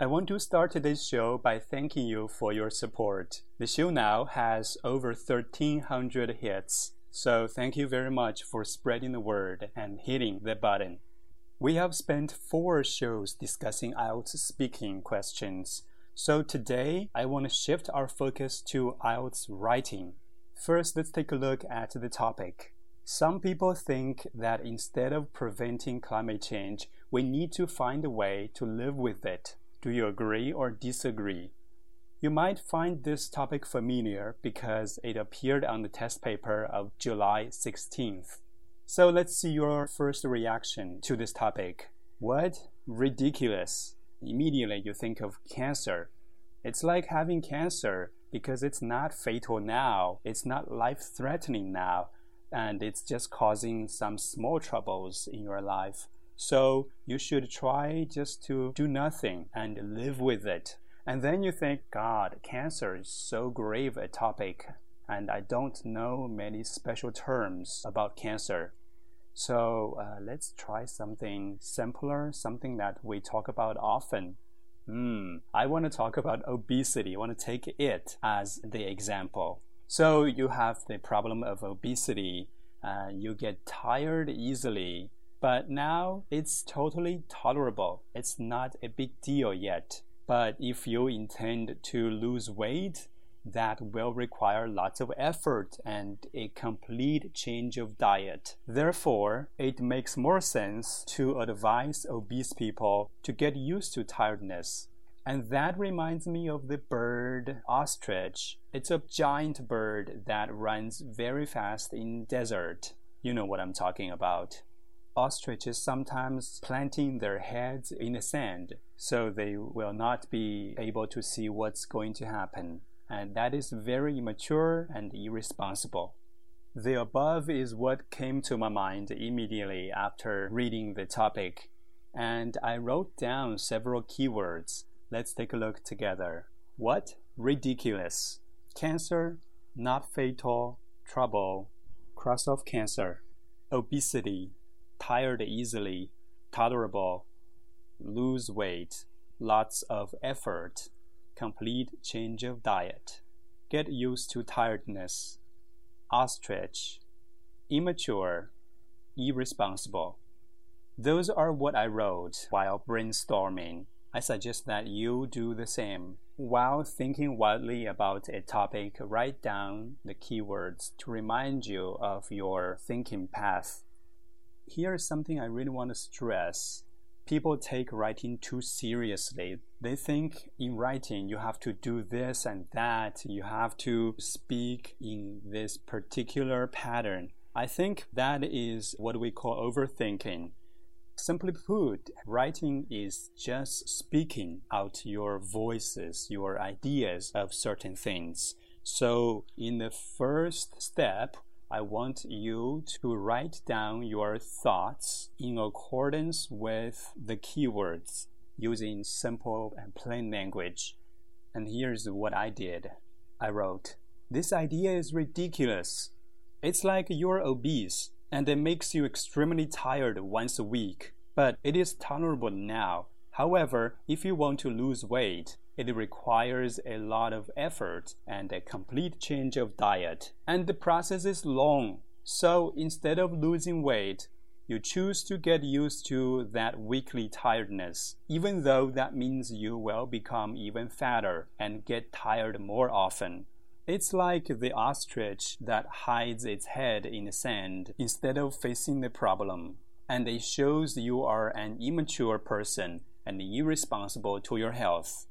I want to start today's show by thanking you for your support. The show now has over 1300 hits, so thank you very much for spreading the word and hitting the button. We have spent four shows discussing IELTS speaking questions, so today I want to shift our focus to IELTS writing. First, let's take a look at the topic. Some people think that instead of preventing climate change, we need to find a way to live with it. Do you agree or disagree? You might find this topic familiar because it appeared on the test paper of July 16th. So let's see your first reaction to this topic. What? Ridiculous. Immediately you think of cancer. It's like having cancer because it's not fatal now, it's not life threatening now, and it's just causing some small troubles in your life. So you should try just to do nothing and live with it. And then you think, God, cancer is so grave a topic, and I don't know many special terms about cancer. So uh, let's try something simpler, something that we talk about often. Hmm, I want to talk about obesity. I want to take it as the example. So you have the problem of obesity. Uh, you get tired easily, but now it's totally tolerable. It's not a big deal yet. But if you intend to lose weight, that will require lots of effort and a complete change of diet. Therefore, it makes more sense to advise obese people to get used to tiredness. And that reminds me of the bird ostrich. It's a giant bird that runs very fast in desert. You know what I'm talking about. Ostriches sometimes planting their heads in the sand so they will not be able to see what's going to happen and that is very immature and irresponsible. The above is what came to my mind immediately after reading the topic, and I wrote down several keywords. Let's take a look together. What? Ridiculous. Cancer, not fatal, trouble, cross off cancer. Obesity, tired easily, tolerable, lose weight, lots of effort, complete change of diet, get used to tiredness, ostrich, immature, irresponsible. Those are what I wrote while brainstorming. I suggest that you do the same. While thinking wildly about a topic, write down the keywords to remind you of your thinking path. Here's something I really want to stress people take writing too seriously. They think in writing you have to do this and that, you have to speak in this particular pattern. I think that is what we call overthinking. Simply put, writing is just speaking out your voices, your ideas of certain things. So, in the first step, I want you to write down your thoughts in accordance with the keywords using simple and plain language. And here's what I did I wrote, This idea is ridiculous. It's like you're obese and it makes you extremely tired once a week, but it is tolerable now. However, if you want to lose weight, it requires a lot of effort and a complete change of diet. And the process is long. So instead of losing weight, you choose to get used to that weekly tiredness, even though that means you will become even fatter and get tired more often. It's like the ostrich that hides its head in the sand instead of facing the problem. And it shows you are an immature person and irresponsible to your health.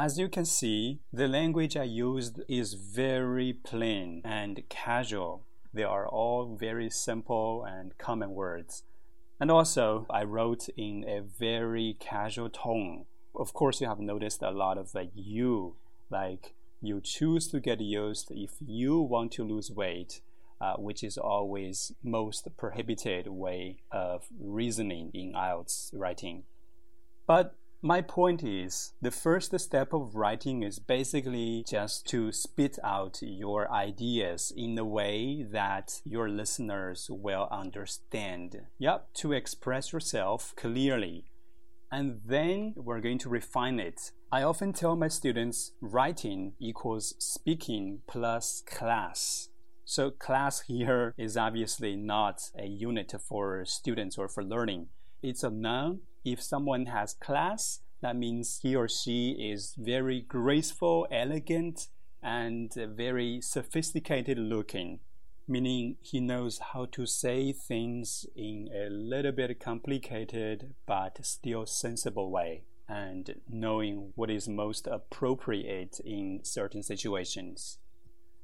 As you can see, the language I used is very plain and casual. They are all very simple and common words. And also, I wrote in a very casual tone. Of course, you have noticed a lot of the you, like you choose to get used if you want to lose weight, uh, which is always most prohibited way of reasoning in IELTS writing. But my point is, the first step of writing is basically just to spit out your ideas in a way that your listeners will understand. Yep, to express yourself clearly. and then we're going to refine it. I often tell my students writing equals speaking plus class. So class here is obviously not a unit for students or for learning. It's a noun. If someone has class, that means he or she is very graceful, elegant, and very sophisticated looking meaning he knows how to say things in a little bit complicated but still sensible way and knowing what is most appropriate in certain situations.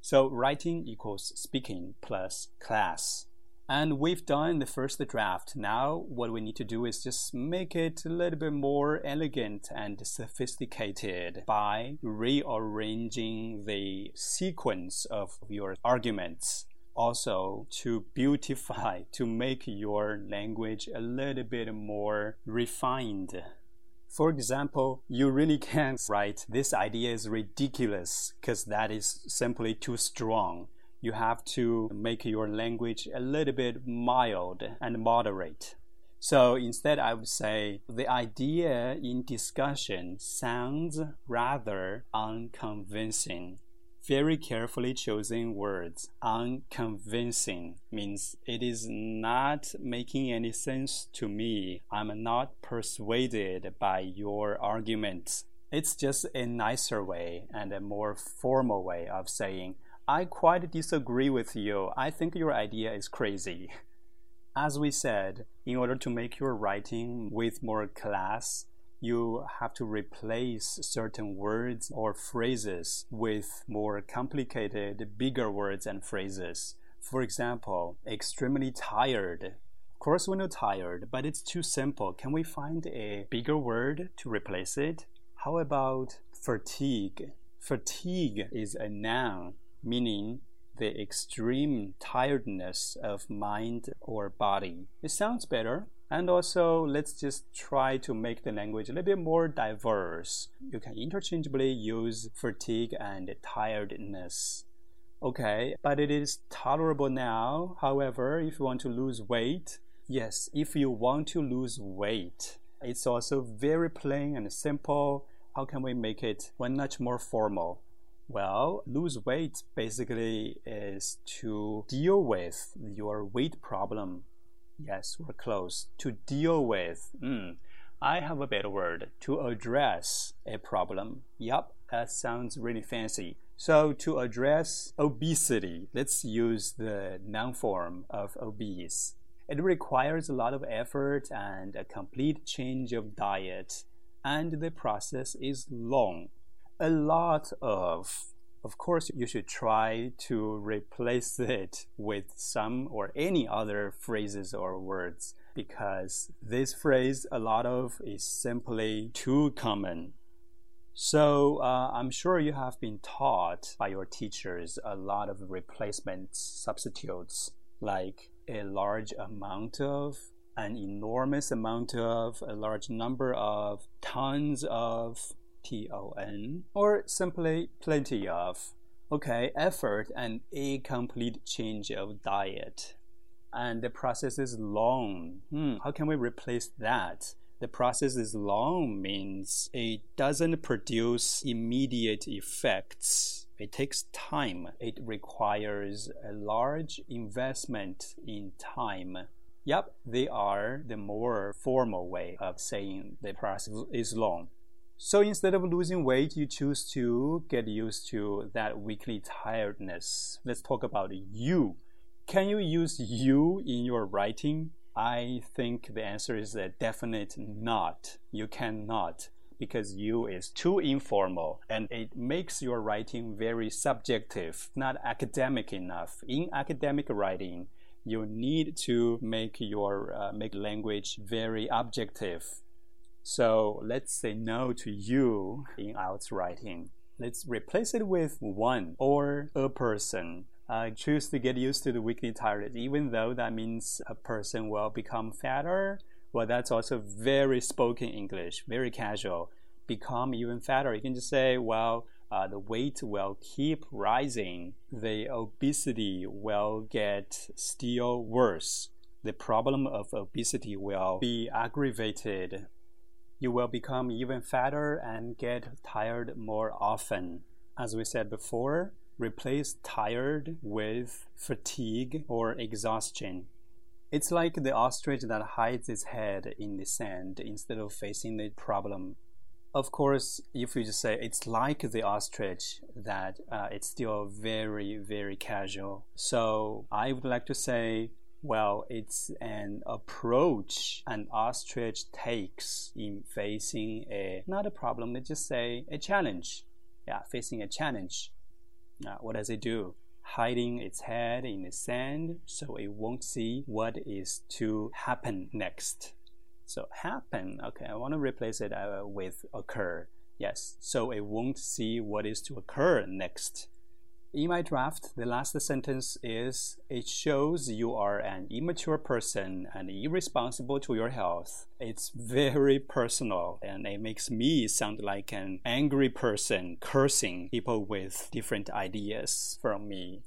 So writing equals speaking plus class. And we've done the first draft. Now, what we need to do is just make it a little bit more elegant and sophisticated by rearranging the sequence of your arguments also to beautify, to make your language a little bit more refined. For example, you really can't write, this idea is ridiculous, because that is simply too strong. You have to make your language a little bit mild and moderate. So instead, I would say the idea in discussion sounds rather unconvincing very carefully chosen words. Unconvincing means it is not making any sense to me. I'm not persuaded by your arguments. It's just a nicer way and a more formal way of saying, I quite disagree with you. I think your idea is crazy. As we said, in order to make your writing with more class, you have to replace certain words or phrases with more complicated, bigger words and phrases. For example, extremely tired. Of course, we know tired, but it's too simple. Can we find a bigger word to replace it? How about fatigue? Fatigue is a noun meaning the extreme tiredness of mind or body. It sounds better, and also, let's just try to make the language a little bit more diverse. You can interchangeably use fatigue and tiredness. Okay, but it is tolerable now. However, if you want to lose weight, yes, if you want to lose weight, it's also very plain and simple. How can we make it one notch more formal? Well, lose weight basically is to deal with your weight problem Yes, we're close. To deal with. Mm, I have a better word. To address a problem. Yup, that sounds really fancy. So to address obesity, let's use the noun form of obese. It requires a lot of effort and a complete change of diet, and the process is long. A lot of of course, you should try to replace it with some or any other phrases or words because this phrase, a lot of, is simply too common. So, uh, I'm sure you have been taught by your teachers a lot of replacement substitutes like a large amount of, an enormous amount of, a large number of, tons of, T O N, or simply plenty of. Okay, effort and a complete change of diet. And the process is long. Hmm, how can we replace that? The process is long means it doesn't produce immediate effects. It takes time. It requires a large investment in time. Yep, they are the more formal way of saying the process is long. So instead of losing weight, you choose to get used to that weekly tiredness. Let's talk about you. Can you use you in your writing? I think the answer is a definite not. You cannot because you is too informal and it makes your writing very subjective, not academic enough. In academic writing, you need to make your uh, make language very objective so let's say no to you in writing. Let's replace it with one or a person. I choose to get used to the weekly tiredness, even though that means a person will become fatter. Well, that's also very spoken English, very casual. Become even fatter. You can just say, well, uh, the weight will keep rising. The obesity will get still worse. The problem of obesity will be aggravated you will become even fatter and get tired more often. As we said before, replace tired with fatigue or exhaustion. It's like the ostrich that hides its head in the sand instead of facing the problem. Of course, if you just say it's like the ostrich, that uh, it's still very, very casual. So I would like to say well, it's an approach an ostrich takes in facing a not a problem, let's just say a challenge. Yeah, facing a challenge. Uh, what does it do? Hiding its head in the sand so it won't see what is to happen next. So happen, okay, I want to replace it uh, with occur. Yes, so it won't see what is to occur next. In my draft, the last sentence is It shows you are an immature person and irresponsible to your health. It's very personal and it makes me sound like an angry person cursing people with different ideas from me.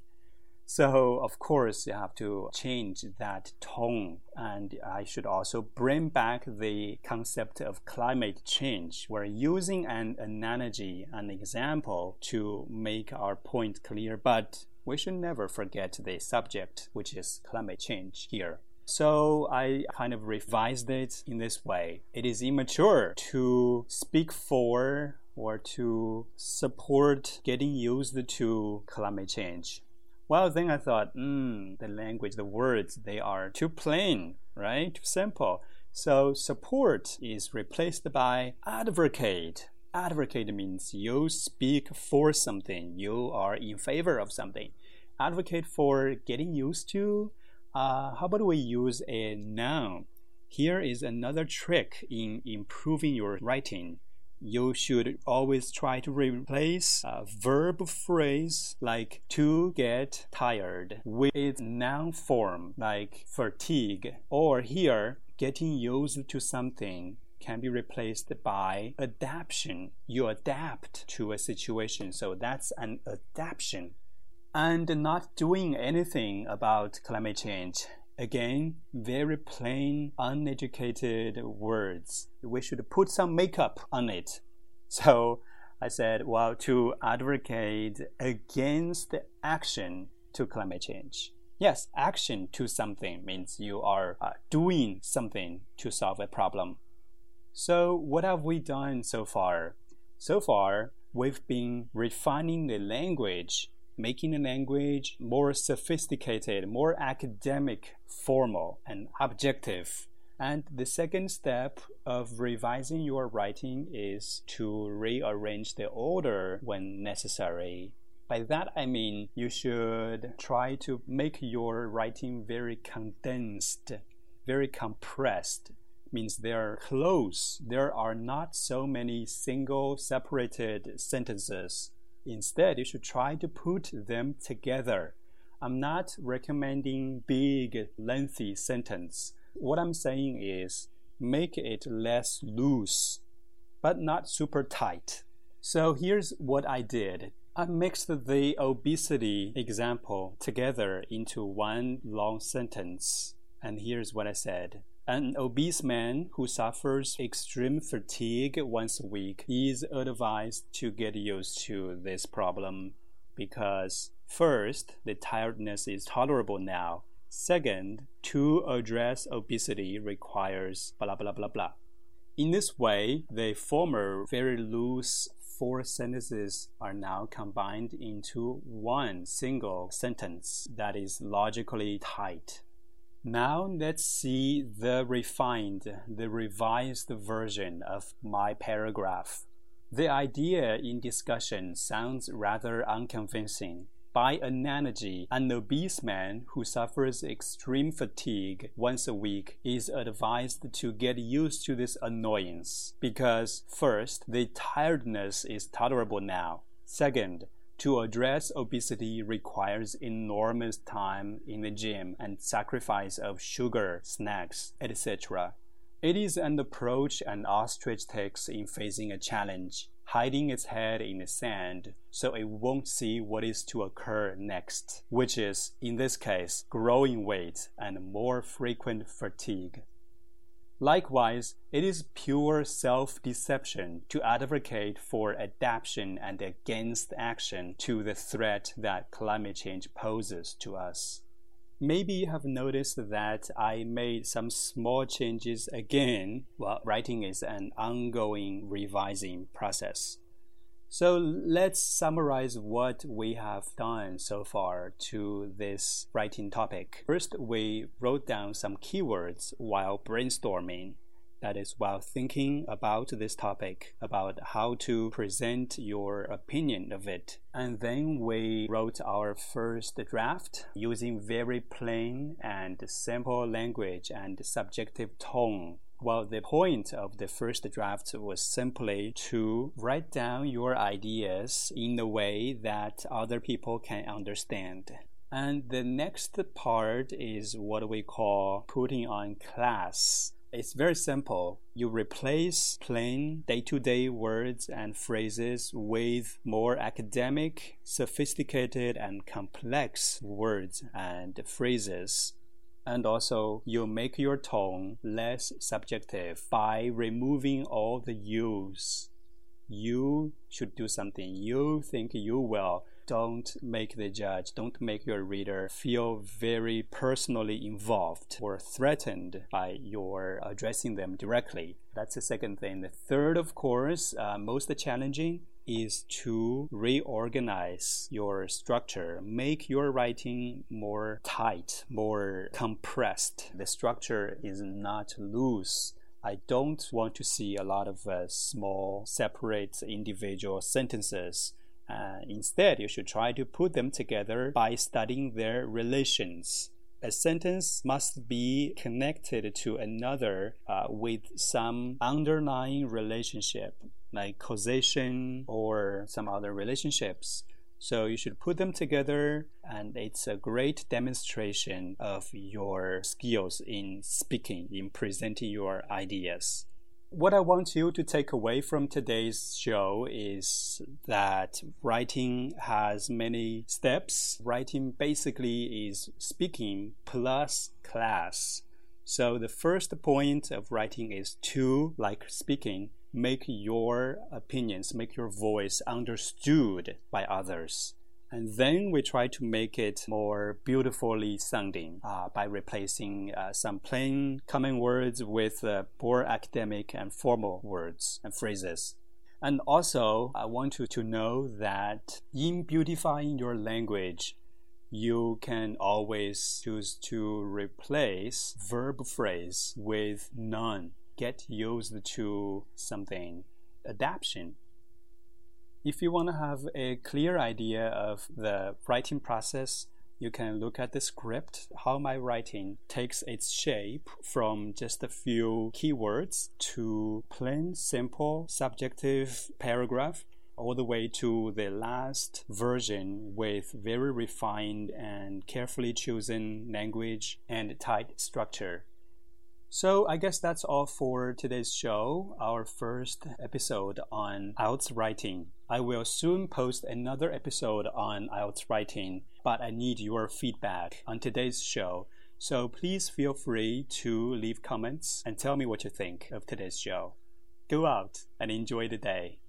So, of course, you have to change that tone. And I should also bring back the concept of climate change. We're using an analogy, an example to make our point clear, but we should never forget the subject, which is climate change here. So I kind of revised it in this way. It is immature to speak for or to support getting used to climate change. Well, then I thought, hmm, the language, the words, they are too plain, right? Too simple. So support is replaced by advocate. Advocate means you speak for something, you are in favor of something. Advocate for getting used to. Uh, how about we use a noun? Here is another trick in improving your writing you should always try to replace a verb phrase like to get tired with its noun form like fatigue or here getting used to something can be replaced by adaptation. You adapt to a situation, so that's an adaptation. And not doing anything about climate change Again, very plain, uneducated words. We should put some makeup on it. So I said, well, to advocate against action to climate change. Yes, action to something means you are uh, doing something to solve a problem. So, what have we done so far? So far, we've been refining the language making the language more sophisticated, more academic, formal, and objective. And the second step of revising your writing is to rearrange the order when necessary. By that I mean you should try to make your writing very condensed, very compressed. Means they're close. There are not so many single separated sentences Instead, you should try to put them together. I'm not recommending big, lengthy sentence. What I'm saying is make it less loose, but not super tight. So here's what I did. I mixed the obesity example together into one long sentence. And here's what I said. An obese man who suffers extreme fatigue once a week is advised to get used to this problem because, first, the tiredness is tolerable now. Second, to address obesity requires blah blah blah blah. In this way, the former very loose four sentences are now combined into one single sentence that is logically tight. Now let's see the refined, the revised version of my paragraph. The idea in discussion sounds rather unconvincing. By analogy, an obese man who suffers extreme fatigue once a week is advised to get used to this annoyance because, first, the tiredness is tolerable now. Second, to address obesity requires enormous time in the gym and sacrifice of sugar, snacks, etc. It is an approach an ostrich takes in facing a challenge, hiding its head in the sand so it won't see what is to occur next, which is, in this case, growing weight and more frequent fatigue. Likewise, it is pure self deception to advocate for adaptation and against action to the threat that climate change poses to us. Maybe you have noticed that I made some small changes again. Well, writing is an ongoing revising process. So let's summarize what we have done so far to this writing topic. First, we wrote down some keywords while brainstorming. That is, while thinking about this topic, about how to present your opinion of it. And then we wrote our first draft using very plain and simple language and subjective tone well, the point of the first draft was simply to write down your ideas in a way that other people can understand. And the next part is what we call putting on class. It's very simple. You replace plain day to day words and phrases with more academic, sophisticated, and complex words and phrases and also you make your tone less subjective by removing all the yous. You should do something. You think you will. Don't make the judge, don't make your reader feel very personally involved or threatened by your addressing them directly. That's the second thing. The third, of course, uh, most challenging is to reorganize your structure, make your writing more tight, more compressed. The structure is not loose. I don't want to see a lot of uh, small, separate individual sentences. Uh, instead, you should try to put them together by studying their relations. A sentence must be connected to another uh, with some underlying relationship like causation or some other relationships. So you should put them together, and it's a great demonstration of your skills in speaking, in presenting your ideas. What I want you to take away from today's show is that writing has many steps. Writing basically is speaking plus class. So the first point of writing is to, like speaking, make your opinions, make your voice understood by others. And then we try to make it more beautifully sounding uh, by replacing uh, some plain common words with uh, more academic and formal words and phrases. And also, I want you to know that in beautifying your language, you can always choose to replace verb phrase with noun get used to something adaptation. If you want to have a clear idea of the writing process, you can look at the script, how my writing takes its shape from just a few keywords to plain, simple, subjective paragraph, all the way to the last version with very refined and carefully chosen language and tight structure. So I guess that's all for today's show, our first episode on IELTS writing. I will soon post another episode on IELTS writing, but I need your feedback on today's show. So please feel free to leave comments and tell me what you think of today's show. Go out and enjoy the day.